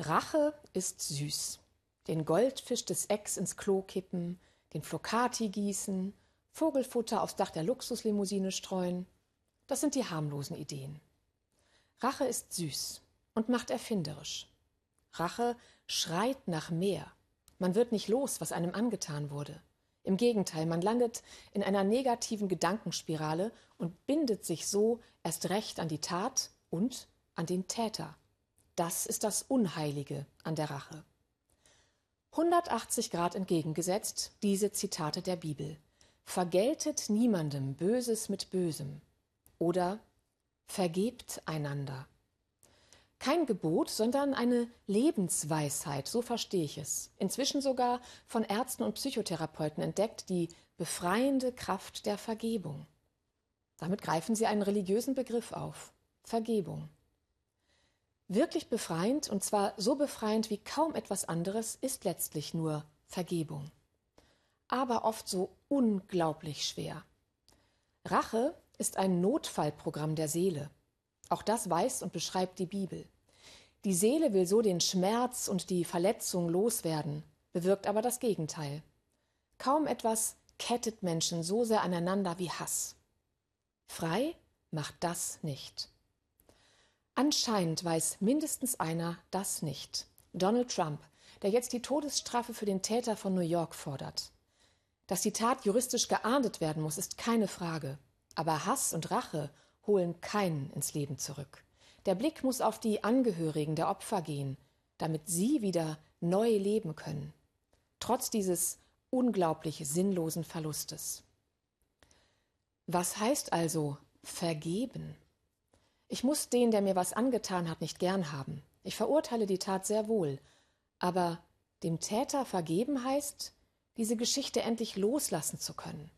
Rache ist süß. Den Goldfisch des Ex ins Klo kippen, den Flocati gießen, Vogelfutter aufs Dach der Luxuslimousine streuen. Das sind die harmlosen Ideen. Rache ist süß und macht erfinderisch. Rache schreit nach mehr. Man wird nicht los, was einem angetan wurde. Im Gegenteil, man landet in einer negativen Gedankenspirale und bindet sich so erst recht an die Tat und an den Täter. Das ist das Unheilige an der Rache. 180 Grad entgegengesetzt diese Zitate der Bibel. Vergeltet niemandem Böses mit Bösem oder vergebt einander. Kein Gebot, sondern eine Lebensweisheit, so verstehe ich es. Inzwischen sogar von Ärzten und Psychotherapeuten entdeckt, die befreiende Kraft der Vergebung. Damit greifen sie einen religiösen Begriff auf. Vergebung. Wirklich befreiend, und zwar so befreiend wie kaum etwas anderes, ist letztlich nur Vergebung. Aber oft so unglaublich schwer. Rache ist ein Notfallprogramm der Seele. Auch das weiß und beschreibt die Bibel. Die Seele will so den Schmerz und die Verletzung loswerden, bewirkt aber das Gegenteil. Kaum etwas kettet Menschen so sehr aneinander wie Hass. Frei macht das nicht. Anscheinend weiß mindestens einer das nicht. Donald Trump, der jetzt die Todesstrafe für den Täter von New York fordert. Dass die Tat juristisch geahndet werden muss, ist keine Frage. Aber Hass und Rache holen keinen ins Leben zurück. Der Blick muss auf die Angehörigen der Opfer gehen, damit sie wieder neu leben können. Trotz dieses unglaublich sinnlosen Verlustes. Was heißt also vergeben? Ich muss den, der mir was angetan hat, nicht gern haben. Ich verurteile die Tat sehr wohl. Aber dem Täter vergeben heißt, diese Geschichte endlich loslassen zu können.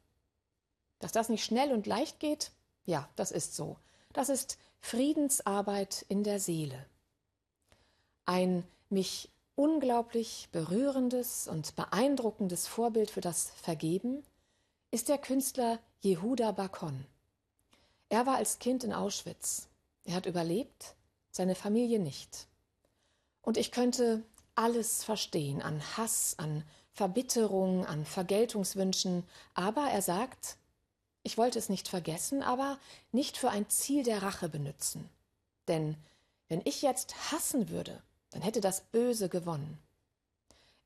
Dass das nicht schnell und leicht geht, ja, das ist so. Das ist Friedensarbeit in der Seele. Ein mich unglaublich berührendes und beeindruckendes Vorbild für das Vergeben ist der Künstler Jehuda Bakon. Er war als Kind in Auschwitz. Er hat überlebt, seine Familie nicht. Und ich könnte alles verstehen an Hass, an Verbitterung, an Vergeltungswünschen, aber er sagt, ich wollte es nicht vergessen, aber nicht für ein Ziel der Rache benutzen. Denn wenn ich jetzt hassen würde, dann hätte das Böse gewonnen.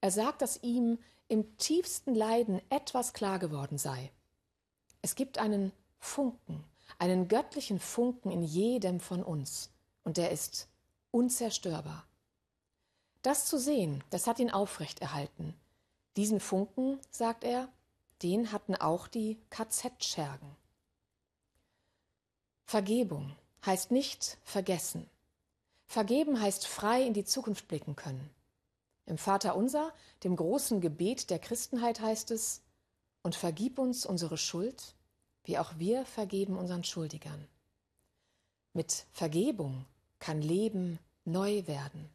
Er sagt, dass ihm im tiefsten Leiden etwas klar geworden sei. Es gibt einen Funken, einen göttlichen Funken in jedem von uns, und der ist unzerstörbar. Das zu sehen, das hat ihn aufrechterhalten. Diesen Funken, sagt er, den hatten auch die KZ-Schergen. Vergebung heißt nicht vergessen. Vergeben heißt frei in die Zukunft blicken können. Im Vater unser, dem großen Gebet der Christenheit heißt es, und vergib uns unsere Schuld, wie auch wir vergeben unseren Schuldigern. Mit Vergebung kann Leben neu werden.